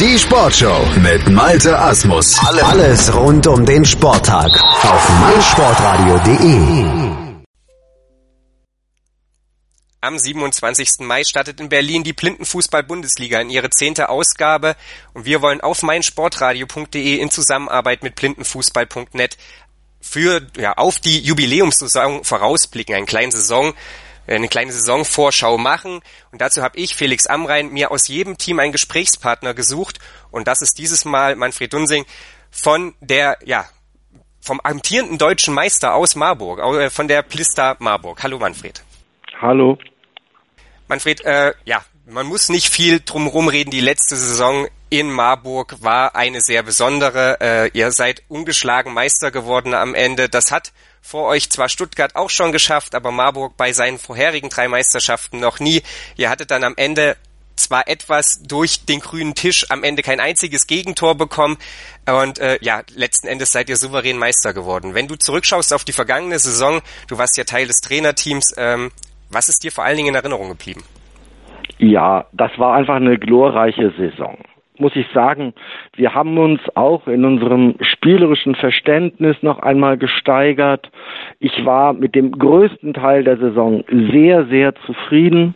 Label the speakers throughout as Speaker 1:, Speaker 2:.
Speaker 1: Die Sportshow mit Malte Asmus. Alles rund um den Sporttag auf meinsportradio.de.
Speaker 2: Am 27. Mai startet in Berlin die Blindenfußball-Bundesliga in ihre zehnte Ausgabe und wir wollen auf meinsportradio.de in Zusammenarbeit mit blindenfußball.net für ja auf die Jubiläumssaison vorausblicken, einen kleinen Saison eine kleine Saisonvorschau machen. Und dazu habe ich, Felix Amrein, mir aus jedem Team einen Gesprächspartner gesucht. Und das ist dieses Mal Manfred Dunsing von der, ja, vom amtierenden deutschen Meister aus Marburg, äh, von der Plista Marburg. Hallo Manfred.
Speaker 3: Hallo.
Speaker 2: Manfred, äh, ja, man muss nicht viel drumherum reden. Die letzte Saison in Marburg war eine sehr besondere. Äh, ihr seid ungeschlagen Meister geworden am Ende. Das hat vor euch zwar Stuttgart auch schon geschafft, aber Marburg bei seinen vorherigen drei Meisterschaften noch nie. Ihr hattet dann am Ende zwar etwas durch den grünen Tisch am Ende kein einziges Gegentor bekommen und äh, ja, letzten Endes seid ihr souverän Meister geworden. Wenn du zurückschaust auf die vergangene Saison, du warst ja Teil des Trainerteams, ähm, was ist dir vor allen Dingen in Erinnerung geblieben?
Speaker 3: Ja, das war einfach eine glorreiche Saison muss ich sagen, wir haben uns auch in unserem spielerischen Verständnis noch einmal gesteigert. Ich war mit dem größten Teil der Saison sehr, sehr zufrieden.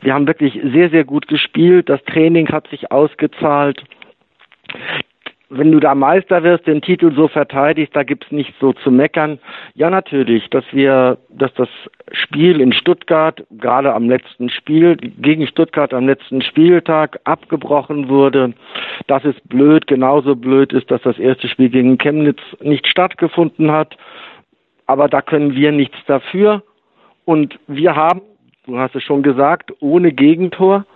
Speaker 3: Wir haben wirklich sehr, sehr gut gespielt. Das Training hat sich ausgezahlt wenn du da Meister wirst, den Titel so verteidigst, da gibt's nichts so zu meckern. Ja, natürlich, dass wir, dass das Spiel in Stuttgart, gerade am letzten Spiel, gegen Stuttgart am letzten Spieltag abgebrochen wurde. Das ist blöd. Genauso blöd ist, dass das erste Spiel gegen Chemnitz nicht stattgefunden hat. Aber da können wir nichts dafür. Und wir haben, du hast es schon gesagt, ohne Gegentor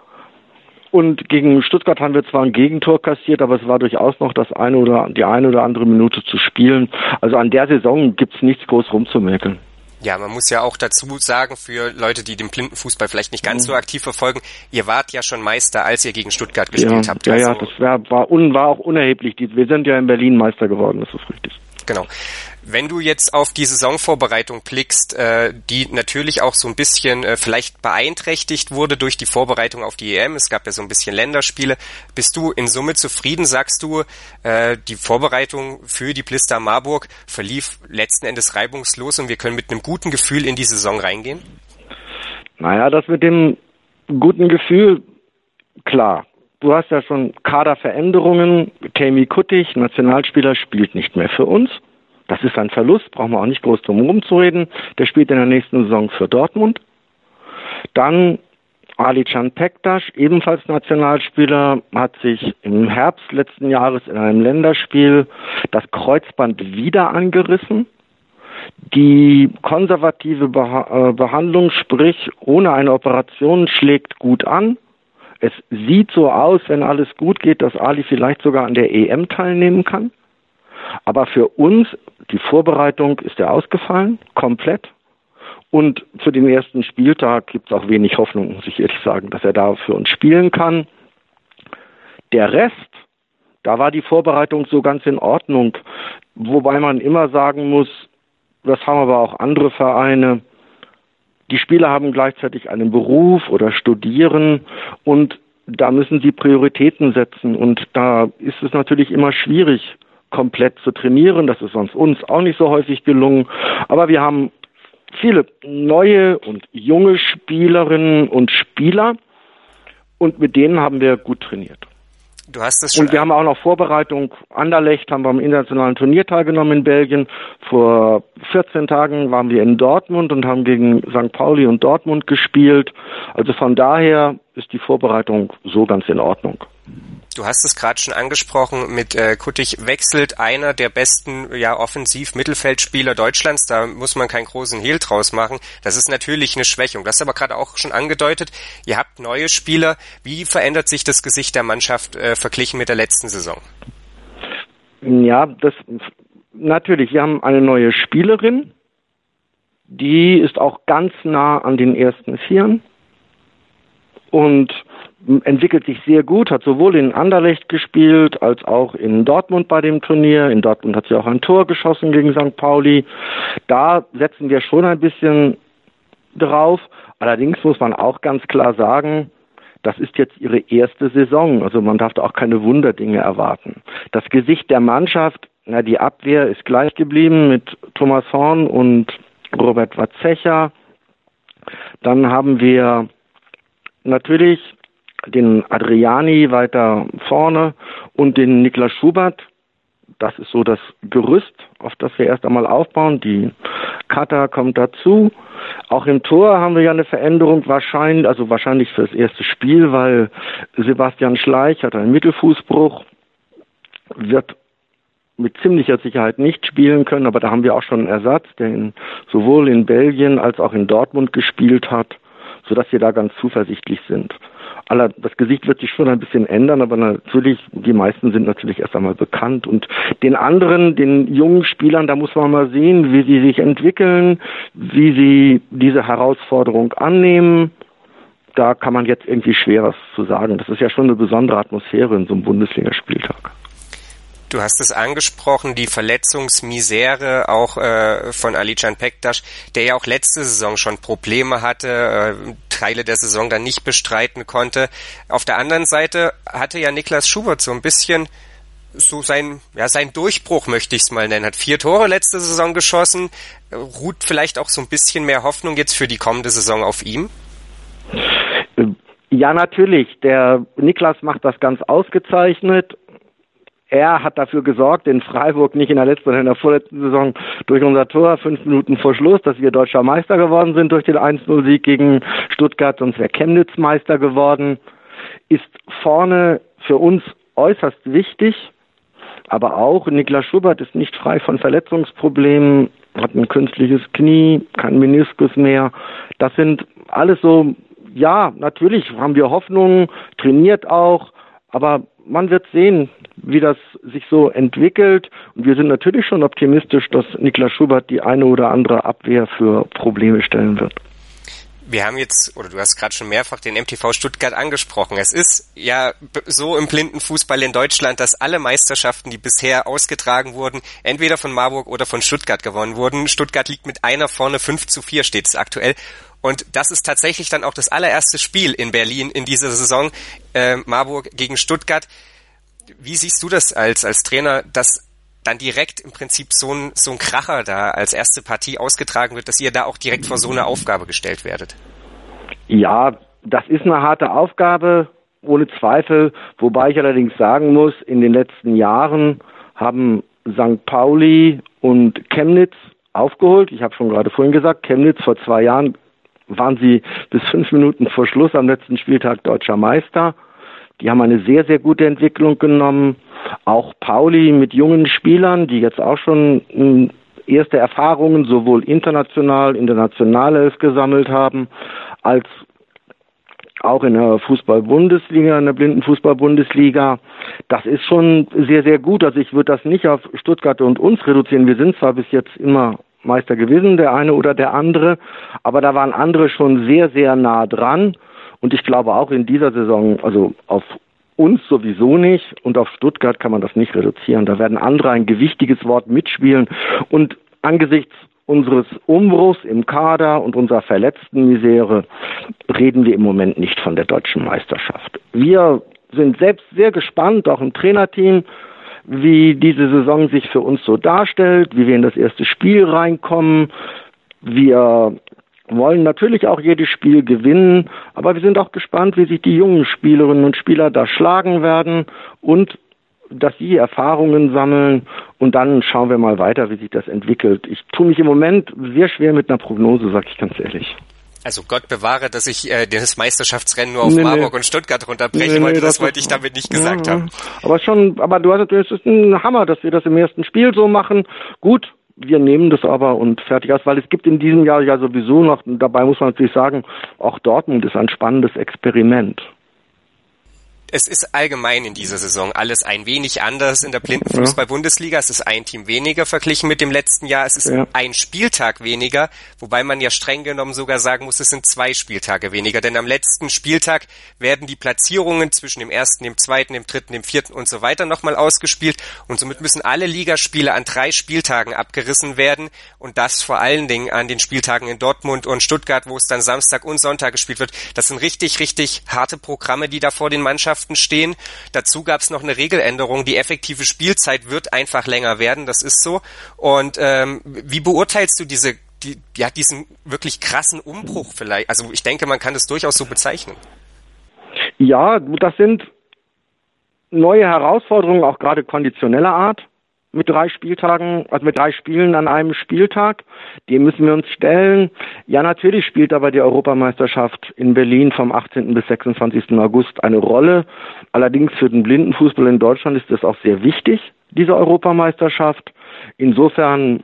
Speaker 3: und gegen Stuttgart haben wir zwar ein Gegentor kassiert, aber es war durchaus noch das eine oder die eine oder andere Minute zu spielen. Also an der Saison gibt's nichts groß rumzumäkeln.
Speaker 2: Ja, man muss ja auch dazu sagen, für Leute, die den Blindenfußball vielleicht nicht ganz mhm. so aktiv verfolgen, ihr wart ja schon Meister, als ihr gegen Stuttgart gespielt
Speaker 3: ja,
Speaker 2: habt.
Speaker 3: Ja, also ja, das war, war, un, war auch unerheblich. Wir sind ja in Berlin Meister geworden, das ist richtig.
Speaker 2: Genau. Wenn du jetzt auf die Saisonvorbereitung blickst, äh, die natürlich auch so ein bisschen äh, vielleicht beeinträchtigt wurde durch die Vorbereitung auf die EM, es gab ja so ein bisschen Länderspiele, bist du in Summe zufrieden? Sagst du, äh, die Vorbereitung für die Blister Marburg verlief letzten Endes reibungslos und wir können mit einem guten Gefühl in die Saison reingehen?
Speaker 3: Naja, das mit dem guten Gefühl, klar. Du hast ja schon Kaderveränderungen. Kami Kuttig, Nationalspieler, spielt nicht mehr für uns. Das ist ein Verlust, brauchen wir auch nicht groß drum herum zu reden. Der spielt in der nächsten Saison für Dortmund. Dann Ali Can Pektas, ebenfalls Nationalspieler, hat sich im Herbst letzten Jahres in einem Länderspiel das Kreuzband wieder angerissen. Die konservative äh, Behandlung, sprich ohne eine Operation, schlägt gut an. Es sieht so aus, wenn alles gut geht, dass Ali vielleicht sogar an der EM teilnehmen kann. Aber für uns, die Vorbereitung ist ja ausgefallen, komplett. Und für den ersten Spieltag gibt es auch wenig Hoffnung, muss ich ehrlich sagen, dass er da für uns spielen kann. Der Rest, da war die Vorbereitung so ganz in Ordnung. Wobei man immer sagen muss, das haben aber auch andere Vereine, die Spieler haben gleichzeitig einen Beruf oder studieren und da müssen sie Prioritäten setzen und da ist es natürlich immer schwierig, komplett zu trainieren. Das ist sonst uns auch nicht so häufig gelungen. Aber wir haben viele neue und junge Spielerinnen und Spieler und mit denen haben wir gut trainiert.
Speaker 2: Du hast es schon.
Speaker 3: Und wir haben auch noch Vorbereitung. Anderlecht haben wir am internationalen Turnier teilgenommen in Belgien. Vor 14 Tagen waren wir in Dortmund und haben gegen St. Pauli und Dortmund gespielt. Also von daher ist die Vorbereitung so ganz in Ordnung.
Speaker 2: Du hast es gerade schon angesprochen, mit äh, Kuttig wechselt einer der besten ja, Offensiv-Mittelfeldspieler Deutschlands. Da muss man keinen großen Hehl draus machen. Das ist natürlich eine Schwächung. Das ist aber gerade auch schon angedeutet. Ihr habt neue Spieler. Wie verändert sich das Gesicht der Mannschaft äh, verglichen mit der letzten Saison?
Speaker 3: Ja, das natürlich. Wir haben eine neue Spielerin. Die ist auch ganz nah an den ersten Vieren. Und entwickelt sich sehr gut, hat sowohl in Anderlecht gespielt als auch in Dortmund bei dem Turnier. In Dortmund hat sie auch ein Tor geschossen gegen St. Pauli. Da setzen wir schon ein bisschen drauf. Allerdings muss man auch ganz klar sagen, das ist jetzt ihre erste Saison. Also man darf da auch keine Wunderdinge erwarten. Das Gesicht der Mannschaft, na, die Abwehr ist gleich geblieben mit Thomas Horn und Robert Watzecher. Dann haben wir natürlich den Adriani weiter vorne und den Niklas Schubert. Das ist so das Gerüst, auf das wir erst einmal aufbauen. Die Kata kommt dazu. Auch im Tor haben wir ja eine Veränderung wahrscheinlich, also wahrscheinlich fürs erste Spiel, weil Sebastian Schleich hat einen Mittelfußbruch, wird mit ziemlicher Sicherheit nicht spielen können, aber da haben wir auch schon einen Ersatz, der in, sowohl in Belgien als auch in Dortmund gespielt hat, sodass wir da ganz zuversichtlich sind aller, das Gesicht wird sich schon ein bisschen ändern, aber natürlich, die meisten sind natürlich erst einmal bekannt. Und den anderen, den jungen Spielern, da muss man mal sehen, wie sie sich entwickeln, wie sie diese Herausforderung annehmen. Da kann man jetzt irgendwie schwer was zu sagen. Das ist ja schon eine besondere Atmosphäre in so einem Bundesligaspieltag.
Speaker 2: Du hast es angesprochen, die Verletzungsmisere auch äh, von Alican Pektas, der ja auch letzte Saison schon Probleme hatte, äh, Teile der Saison dann nicht bestreiten konnte. Auf der anderen Seite hatte ja Niklas Schubert so ein bisschen so sein, ja, sein Durchbruch möchte ich es mal nennen. Hat vier Tore letzte Saison geschossen. Ruht vielleicht auch so ein bisschen mehr Hoffnung jetzt für die kommende Saison auf ihm?
Speaker 3: Ja, natürlich. Der Niklas macht das ganz ausgezeichnet er hat dafür gesorgt, in Freiburg nicht in der letzten, sondern in der vorletzten Saison durch unser Tor, fünf Minuten vor Schluss, dass wir deutscher Meister geworden sind durch den 1-0-Sieg gegen Stuttgart, sonst wäre Chemnitz Meister geworden, ist vorne für uns äußerst wichtig, aber auch Niklas Schubert ist nicht frei von Verletzungsproblemen, hat ein künstliches Knie, kein Meniskus mehr. Das sind alles so, ja, natürlich haben wir Hoffnungen, trainiert auch, aber man wird sehen, wie das sich so entwickelt. Und wir sind natürlich schon optimistisch, dass Niklas Schubert die eine oder andere Abwehr für Probleme stellen wird.
Speaker 2: Wir haben jetzt, oder du hast gerade schon mehrfach den MTV Stuttgart angesprochen. Es ist ja so im blinden Fußball in Deutschland, dass alle Meisterschaften, die bisher ausgetragen wurden, entweder von Marburg oder von Stuttgart gewonnen wurden. Stuttgart liegt mit einer vorne, 5 zu 4 steht es aktuell. Und das ist tatsächlich dann auch das allererste Spiel in Berlin in dieser Saison, äh, Marburg gegen Stuttgart. Wie siehst du das als, als Trainer, dass dann direkt im Prinzip so ein, so ein Kracher da als erste Partie ausgetragen wird, dass ihr da auch direkt vor so eine Aufgabe gestellt werdet?
Speaker 3: Ja, das ist eine harte Aufgabe, ohne Zweifel. Wobei ich allerdings sagen muss, in den letzten Jahren haben St. Pauli und Chemnitz aufgeholt. Ich habe schon gerade vorhin gesagt, Chemnitz vor zwei Jahren waren sie bis fünf Minuten vor Schluss am letzten Spieltag deutscher Meister. Die haben eine sehr, sehr gute Entwicklung genommen. Auch Pauli mit jungen Spielern, die jetzt auch schon hm, erste Erfahrungen sowohl international, in der Nationalelf gesammelt haben, als auch in der Fußball-Bundesliga, in der Blindenfußball-Bundesliga. Das ist schon sehr, sehr gut. Also ich würde das nicht auf Stuttgart und uns reduzieren. Wir sind zwar bis jetzt immer Meister gewesen, der eine oder der andere, aber da waren andere schon sehr, sehr nah dran. Und ich glaube auch in dieser Saison, also auf uns sowieso nicht und auf Stuttgart kann man das nicht reduzieren. Da werden andere ein gewichtiges Wort mitspielen und angesichts unseres Umbruchs im Kader und unserer verletzten Misere reden wir im Moment nicht von der deutschen Meisterschaft. Wir sind selbst sehr gespannt, auch im Trainerteam, wie diese Saison sich für uns so darstellt, wie wir in das erste Spiel reinkommen. Wir wollen natürlich auch jedes Spiel gewinnen, aber wir sind auch gespannt, wie sich die jungen Spielerinnen und Spieler da schlagen werden und dass sie Erfahrungen sammeln und dann schauen wir mal weiter, wie sich das entwickelt. Ich tue mich im Moment sehr schwer mit einer Prognose, sag ich ganz ehrlich.
Speaker 2: Also Gott bewahre, dass ich äh, das Meisterschaftsrennen nur auf nee, Marburg nee. und Stuttgart runterbrechen nee, wollte. Das, das wollte ich damit nicht gesagt ja, haben.
Speaker 3: Aber schon, aber du hast natürlich, es ist ein Hammer, dass wir das im ersten Spiel so machen. Gut, wir nehmen das aber und fertig aus, weil es gibt in diesem Jahr ja sowieso noch, dabei muss man natürlich sagen, auch Dortmund ist ein spannendes Experiment.
Speaker 2: Es ist allgemein in dieser Saison alles ein wenig anders in der Blindenfußball-Bundesliga. Es ist ein Team weniger verglichen mit dem letzten Jahr. Es ist ja. ein Spieltag weniger, wobei man ja streng genommen sogar sagen muss, es sind zwei Spieltage weniger. Denn am letzten Spieltag werden die Platzierungen zwischen dem ersten, dem zweiten, dem dritten, dem vierten und so weiter nochmal ausgespielt. Und somit müssen alle Ligaspiele an drei Spieltagen abgerissen werden. Und das vor allen Dingen an den Spieltagen in Dortmund und Stuttgart, wo es dann Samstag und Sonntag gespielt wird. Das sind richtig, richtig harte Programme, die da vor den Mannschaften Mannschaften stehen. Dazu gab es noch eine Regeländerung. Die effektive Spielzeit wird einfach länger werden. Das ist so. Und ähm, wie beurteilst du diese, die, ja, diesen wirklich krassen Umbruch vielleicht? Also ich denke, man kann das durchaus so bezeichnen.
Speaker 3: Ja, das sind neue Herausforderungen, auch gerade konditioneller Art mit drei Spieltagen, also mit drei Spielen an einem Spieltag. Dem müssen wir uns stellen. Ja, natürlich spielt aber die Europameisterschaft in Berlin vom 18. bis 26. August eine Rolle. Allerdings für den Blindenfußball in Deutschland ist es auch sehr wichtig, diese Europameisterschaft. Insofern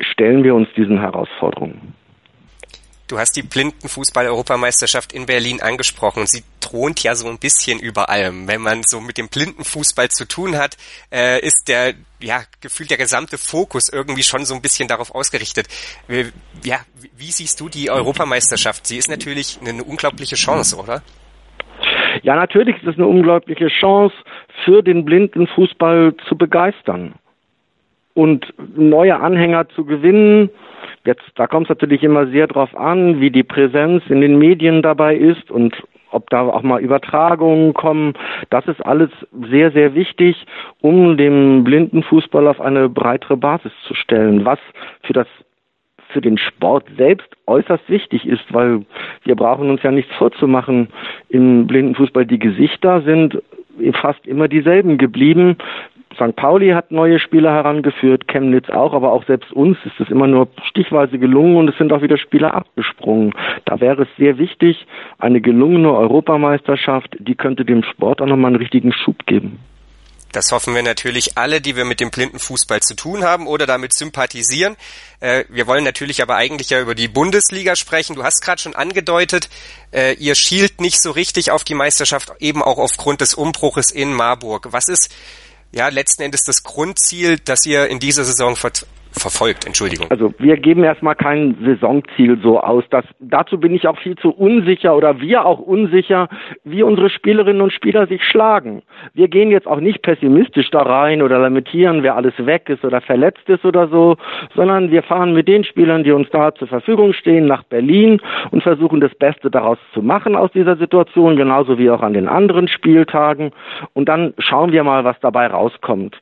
Speaker 3: stellen wir uns diesen Herausforderungen.
Speaker 2: Du hast die Blindenfußball-Europameisterschaft in Berlin angesprochen und sie thront ja so ein bisschen über allem. Wenn man so mit dem Blindenfußball zu tun hat, äh, ist der, ja, gefühlt der gesamte Fokus irgendwie schon so ein bisschen darauf ausgerichtet. Ja, wie siehst du die Europameisterschaft? Sie ist natürlich eine unglaubliche Chance, oder?
Speaker 3: Ja, natürlich ist es eine unglaubliche Chance, für den Blindenfußball zu begeistern und neue Anhänger zu gewinnen Jetzt, da kommt es natürlich immer sehr drauf an, wie die Präsenz in den Medien dabei ist und ob da auch mal Übertragungen kommen. Das ist alles sehr, sehr wichtig, um den blinden Fußball auf eine breitere Basis zu stellen, was für das für den Sport selbst äußerst wichtig ist, weil wir brauchen uns ja nichts vorzumachen. Im Blindenfußball die Gesichter sind fast immer dieselben geblieben. St. Pauli hat neue Spieler herangeführt, Chemnitz auch, aber auch selbst uns ist es immer nur stichweise gelungen und es sind auch wieder Spieler abgesprungen. Da wäre es sehr wichtig, eine gelungene Europameisterschaft, die könnte dem Sport auch nochmal einen richtigen Schub geben.
Speaker 2: Das hoffen wir natürlich alle, die wir mit dem blinden Fußball zu tun haben oder damit sympathisieren. Äh, wir wollen natürlich aber eigentlich ja über die Bundesliga sprechen. Du hast gerade schon angedeutet, äh, ihr schielt nicht so richtig auf die Meisterschaft, eben auch aufgrund des Umbruches in Marburg. Was ist ja letzten Endes das Grundziel, das ihr in dieser Saison verfolgt, Entschuldigung.
Speaker 3: Also wir geben erstmal kein Saisonziel so aus. Das, dazu bin ich auch viel zu unsicher oder wir auch unsicher, wie unsere Spielerinnen und Spieler sich schlagen. Wir gehen jetzt auch nicht pessimistisch da rein oder lamentieren, wer alles weg ist oder verletzt ist oder so, sondern wir fahren mit den Spielern, die uns da zur Verfügung stehen, nach Berlin und versuchen das Beste daraus zu machen aus dieser Situation, genauso wie auch an den anderen Spieltagen. Und dann schauen wir mal, was dabei rauskommt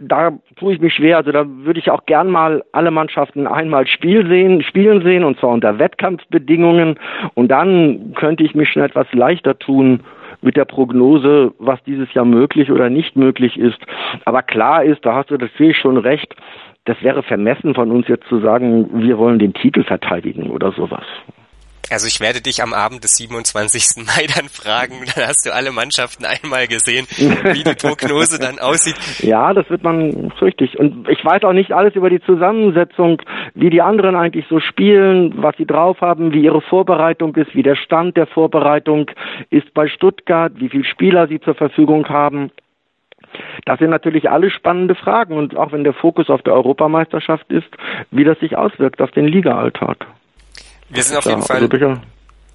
Speaker 3: da tue ich mich schwer. Also da würde ich auch gern mal alle Mannschaften einmal Spiel sehen, spielen sehen und zwar unter Wettkampfbedingungen. Und dann könnte ich mich schon etwas leichter tun mit der Prognose, was dieses Jahr möglich oder nicht möglich ist. Aber klar ist, da hast du natürlich schon recht, das wäre vermessen von uns jetzt zu sagen, wir wollen den Titel verteidigen oder sowas.
Speaker 2: Also ich werde dich am Abend des 27. Mai dann fragen, dann hast du alle Mannschaften einmal gesehen, wie die Prognose dann aussieht.
Speaker 3: Ja, das wird man richtig. Und ich weiß auch nicht alles über die Zusammensetzung, wie die anderen eigentlich so spielen, was sie drauf haben, wie ihre Vorbereitung ist, wie der Stand der Vorbereitung ist bei Stuttgart, wie viele Spieler sie zur Verfügung haben. Das sind natürlich alle spannende Fragen und auch wenn der Fokus auf der Europameisterschaft ist, wie das sich auswirkt auf den Ligaalltag.
Speaker 2: Wir sind auf jeden Fall also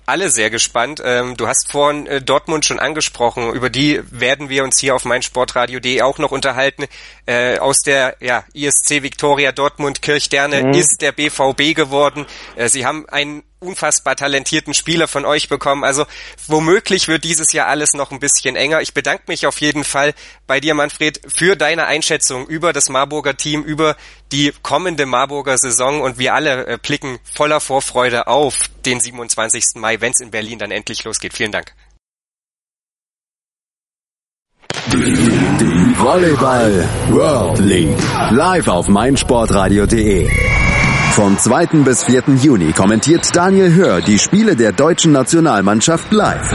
Speaker 2: alle sehr gespannt. Ähm, du hast vorhin äh, Dortmund schon angesprochen. Über die werden wir uns hier auf meinsportradio.de auch noch unterhalten. Äh, aus der ja, ISC Victoria Dortmund Kirchderne mhm. ist der BVB geworden. Äh, sie haben einen unfassbar talentierten Spieler von euch bekommen. Also womöglich wird dieses Jahr alles noch ein bisschen enger. Ich bedanke mich auf jeden Fall bei dir, Manfred, für deine Einschätzung über das Marburger Team, über die kommende Marburger Saison und wir alle äh, blicken voller Vorfreude auf den 27. Mai, wenn es in Berlin dann endlich losgeht. Vielen Dank.
Speaker 1: Die Volleyball World League live auf meinsportradio.de Vom 2. bis 4. Juni kommentiert Daniel Hör die Spiele der deutschen Nationalmannschaft live.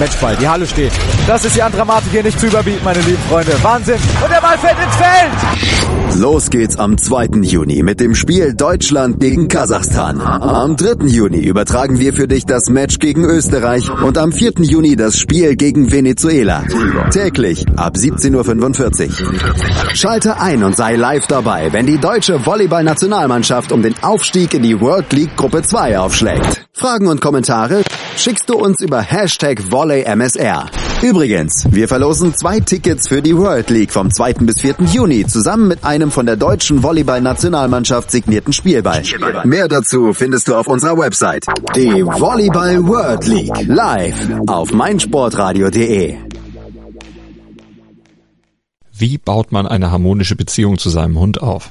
Speaker 4: Matchball, die Halle steht. Das ist die an Dramatik hier nicht zu überbieten, meine lieben Freunde. Wahnsinn. Und der Ball fällt ins Feld.
Speaker 1: Los geht's am 2. Juni mit dem Spiel Deutschland gegen Kasachstan. Am 3. Juni übertragen wir für dich das Match gegen Österreich und am 4. Juni das Spiel gegen Venezuela. Täglich ab 17.45 Uhr. Schalte ein und sei live dabei, wenn die deutsche Volleyball-Nationalmannschaft um den Aufstieg in die World League Gruppe 2 aufschlägt. Fragen und Kommentare schickst du uns über Hashtag VolleyMSR. Übrigens, wir verlosen zwei Tickets für die World League vom 2. bis 4. Juni zusammen mit einem von der deutschen Volleyball-Nationalmannschaft signierten Spielball. Mehr dazu findest du auf unserer Website. Die Volleyball World League live auf meinsportradio.de.
Speaker 5: Wie baut man eine harmonische Beziehung zu seinem Hund auf?